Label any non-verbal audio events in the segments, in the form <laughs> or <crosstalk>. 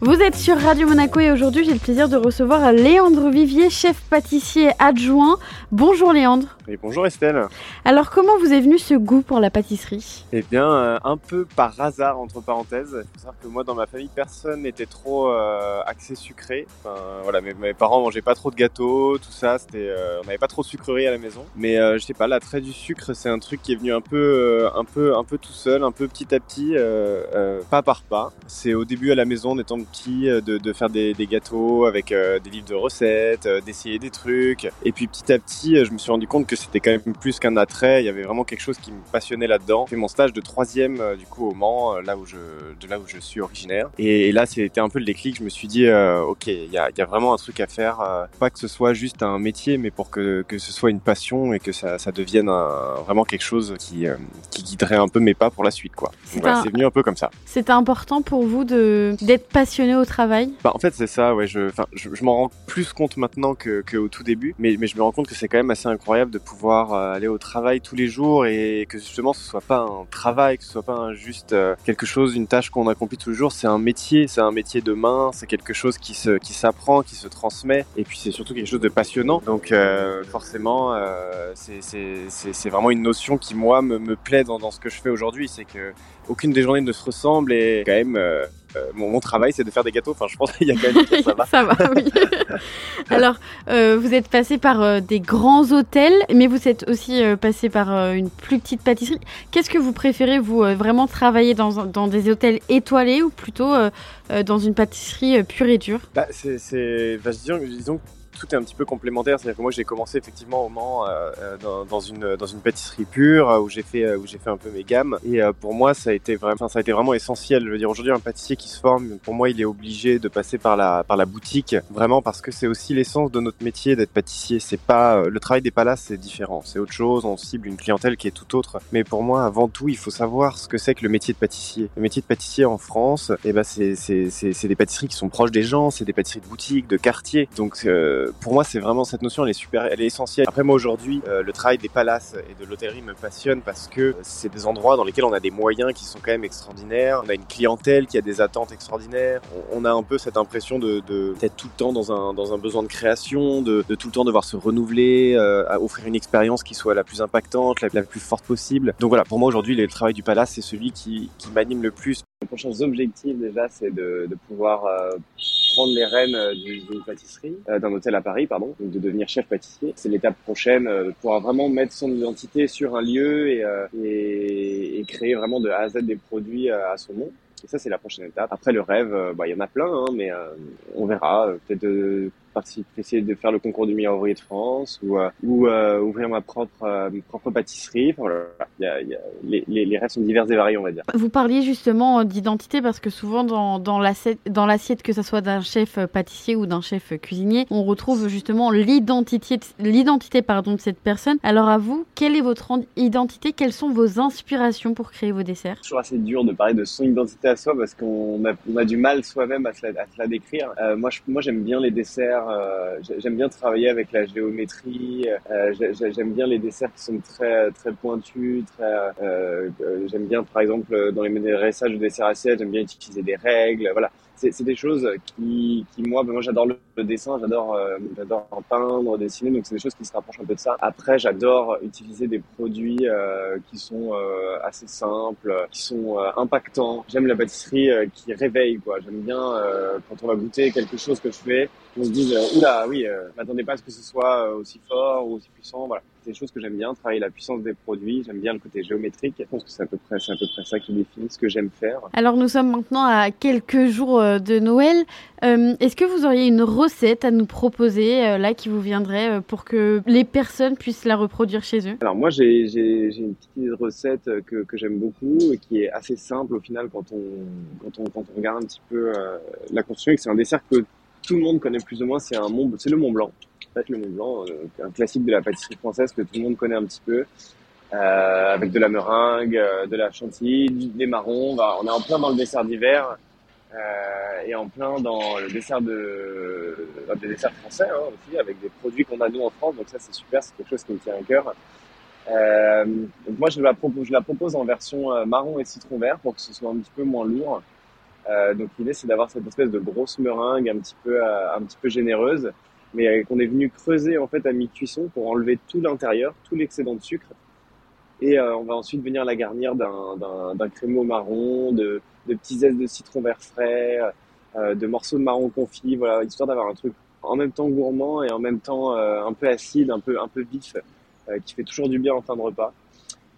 Vous êtes sur Radio Monaco et aujourd'hui j'ai le plaisir de recevoir Léandre Vivier, chef pâtissier adjoint. Bonjour Léandre. Et bonjour Estelle. Alors comment vous est venu ce goût pour la pâtisserie? Eh bien, euh, un peu par hasard entre parenthèses. Il faut savoir que moi dans ma famille personne n'était trop euh, axé sucré. Enfin, voilà, mes, mes, parents mangeaient pas trop de gâteaux, tout ça. C'était, euh, on n'avait pas trop de sucreries à la maison. Mais je sais pas, l'attrait du sucre, c'est un truc qui est venu un peu, un peu, un peu tout seul, un peu petit à petit, pas par pas. C'est au début à la maison, en étant petit, de, de faire des, des, gâteaux avec des livres de recettes, d'essayer des trucs. Et puis petit à petit, je me suis rendu compte que c'était quand même plus qu'un attrait. Il y avait vraiment quelque chose qui me passionnait là-dedans. J'ai fait mon stage de troisième euh, du coup au Mans, euh, là où je, de là où je suis originaire. Et, et là, c'était un peu le déclic. Je me suis dit, euh, ok, il y a, y a, vraiment un truc à faire. Euh, pas que ce soit juste un métier, mais pour que, que ce soit une passion et que ça, ça devienne un, vraiment quelque chose qui, euh, qui guiderait un peu mes pas pour la suite, quoi. C'est voilà, un... venu un peu comme ça. C'était important pour vous de d'être passionné au travail? Bah, en fait, c'est ça. Ouais, je, je, m'en rends plus compte maintenant que, que tout début, mais, je me rends compte que c'est quand même assez incroyable de pouvoir euh, aller au travail tous les jours et que justement ce soit pas un travail, que ce soit pas juste euh, quelque chose, une tâche qu'on accomplit tous les jours, c'est un métier, c'est un métier de main, c'est quelque chose qui se qui s'apprend, qui se transmet et puis c'est surtout quelque chose de passionnant. Donc euh, forcément euh, c'est vraiment une notion qui moi me, me plaît dans, dans ce que je fais aujourd'hui, c'est que aucune des journées ne se ressemble et quand même mon, mon, travail c'est de faire des gâteaux. Enfin, je pense qu'il y a quand même que ça va. <laughs> ça va, oui. <laughs> Alors, euh, vous êtes passé par euh, des grands hôtels, mais vous êtes aussi euh, passé par une plus petite pâtisserie. Qu'est-ce que vous préférez, vous, vraiment travailler dans, dans des hôtels étoilés ou plutôt dans une pâtisserie pure et dure? Bah, c'est, bah, disons, disons tout est un petit peu complémentaire. C'est-à-dire que moi, j'ai commencé effectivement au Mans euh, dans, dans, une dans une pâtisserie pure où j'ai fait où j'ai fait un peu mes gammes. Et euh, pour moi, ça a été vraiment, ça a été vraiment essentiel. Je veux dire, aujourd'hui, un pâtissier qui se forme, pour moi, il est obligé de passer par la par la boutique, vraiment parce que c'est aussi l'essence de notre métier d'être pâtissier. C'est pas le travail des palaces, c'est différent, c'est autre chose. On cible une clientèle qui est tout autre. Mais pour moi, avant tout, il faut savoir ce que c'est que le métier de pâtissier. Le métier de pâtissier en France, eh ben c'est c'est c'est des pâtisseries qui sont proches des gens, c'est des pâtisseries de boutique, de quartier. Donc euh, pour moi, c'est vraiment cette notion, elle est super, elle est essentielle. Après, moi aujourd'hui, euh, le travail des palaces et de l'hôtellerie me passionne parce que c'est des endroits dans lesquels on a des moyens qui sont quand même extraordinaires. On a une clientèle qui a des attentes extraordinaires. On, a un peu cette impression de, de d'être tout le temps dans un dans un besoin de création, de, de tout le temps devoir se renouveler, euh, à offrir une expérience qui soit la plus impactante, la, la plus forte possible. Donc voilà, pour moi aujourd'hui, le travail du palace, c'est celui qui, qui m'anime le plus. Les prochains objectifs déjà, c'est de, de pouvoir euh, prendre les rênes euh, d'une pâtisserie, euh, d'un hôtel à Paris, pardon, donc de devenir chef pâtissier. C'est l'étape prochaine, euh, pouvoir vraiment mettre son identité sur un lieu et, euh, et, et, créer vraiment de A à Z des produits euh, à son nom. Et ça, c'est la prochaine étape. Après, le rêve, bah, il y en a plein, hein, mais on verra. Peut-être de participer, essayer de faire le concours du meilleur ouvrier de France ou, euh, ou euh, ouvrir ma propre, euh, ma propre pâtisserie. Enfin, voilà. y a, y a, les, les, les, rêves sont divers et variés, on va dire. Vous parliez justement d'identité parce que souvent dans, dans l'assiette, que ce soit d'un chef pâtissier ou d'un chef cuisinier, on retrouve justement l'identité, l'identité pardon, de cette personne. Alors à vous, quelle est votre identité? Quelles sont vos inspirations pour créer vos desserts? C'est toujours assez dur de parler de son identité à soi parce qu'on a, on a du mal soi-même à, à, se la décrire. Euh, moi, je, moi, j'aime bien les desserts euh, j'aime bien travailler avec la géométrie. Euh, j'aime bien les desserts qui sont très très pointus. Très, euh, j'aime bien, par exemple, dans les dressages de desserts assiettes, j'aime bien utiliser des règles. Voilà, c'est des choses qui, qui moi, ben moi j'adore le, dessin, j'adore euh, j'adore peindre, dessiner, donc c'est des choses qui se rapprochent un peu de ça. Après, j'adore utiliser des produits euh, qui sont euh, assez simples, qui sont impactants. J'aime la pâtisserie qui réveille, quoi. J'aime bien quand on va goûter quelque chose que je fais, on se dise oula, oui, m'attendez pas à ce que ce soit aussi fort ou aussi puissant, voilà c'est des choses que j'aime bien, travailler la puissance des produits, j'aime bien le côté géométrique. Je pense que c'est à peu près, c'est à peu près ça qui définit ce que j'aime faire. Alors nous sommes maintenant à quelques jours de Noël. Euh, est-ce que vous auriez une recette à nous proposer euh, là qui vous viendrait euh, pour que les personnes puissent la reproduire chez eux? Alors moi j'ai, une petite recette que, que j'aime beaucoup et qui est assez simple au final quand on, quand on, quand on regarde un petit peu euh, la construction. C'est un dessert que tout le monde connaît plus ou moins, c'est, un Mont, c'est le Mont Blanc. Fait, le euh, un classique de la pâtisserie française que tout le monde connaît un petit peu. Euh, avec de la meringue, de la chantilly, des marrons. Bah, on est en plein dans le dessert d'hiver euh, et en plein dans le dessert de, des desserts français hein, aussi, avec des produits qu'on a nous en France. Donc ça c'est super, c'est quelque chose qui me tient à cœur. Euh, donc moi, je la, propose, je la propose en version euh, marron et citron vert pour que ce soit un petit peu moins lourd. Euh, donc l'idée, c'est d'avoir cette espèce de grosse meringue un petit peu, un petit peu généreuse, mais qu'on est venu creuser en fait à mi-cuisson pour enlever tout l'intérieur, tout l'excédent de sucre. Et on va ensuite venir la garnir d'un crémeau marron, de, de petits zestes de citron vert frais, de morceaux de marron confit, voilà, histoire d'avoir un truc en même temps gourmand et en même temps un peu acide, un peu, un peu vif euh, qui fait toujours du bien en fin de repas.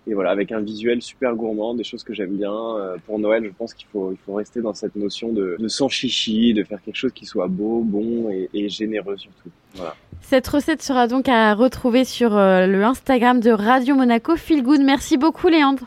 Et voilà, avec un visuel super gourmand, des choses que j'aime bien. Euh, pour Noël, je pense qu'il faut, il faut rester dans cette notion de, de sans chichi, de faire quelque chose qui soit beau, bon et, et généreux surtout. Voilà. Cette recette sera donc à retrouver sur euh, le Instagram de Radio Monaco Feel Good. Merci beaucoup Léandre.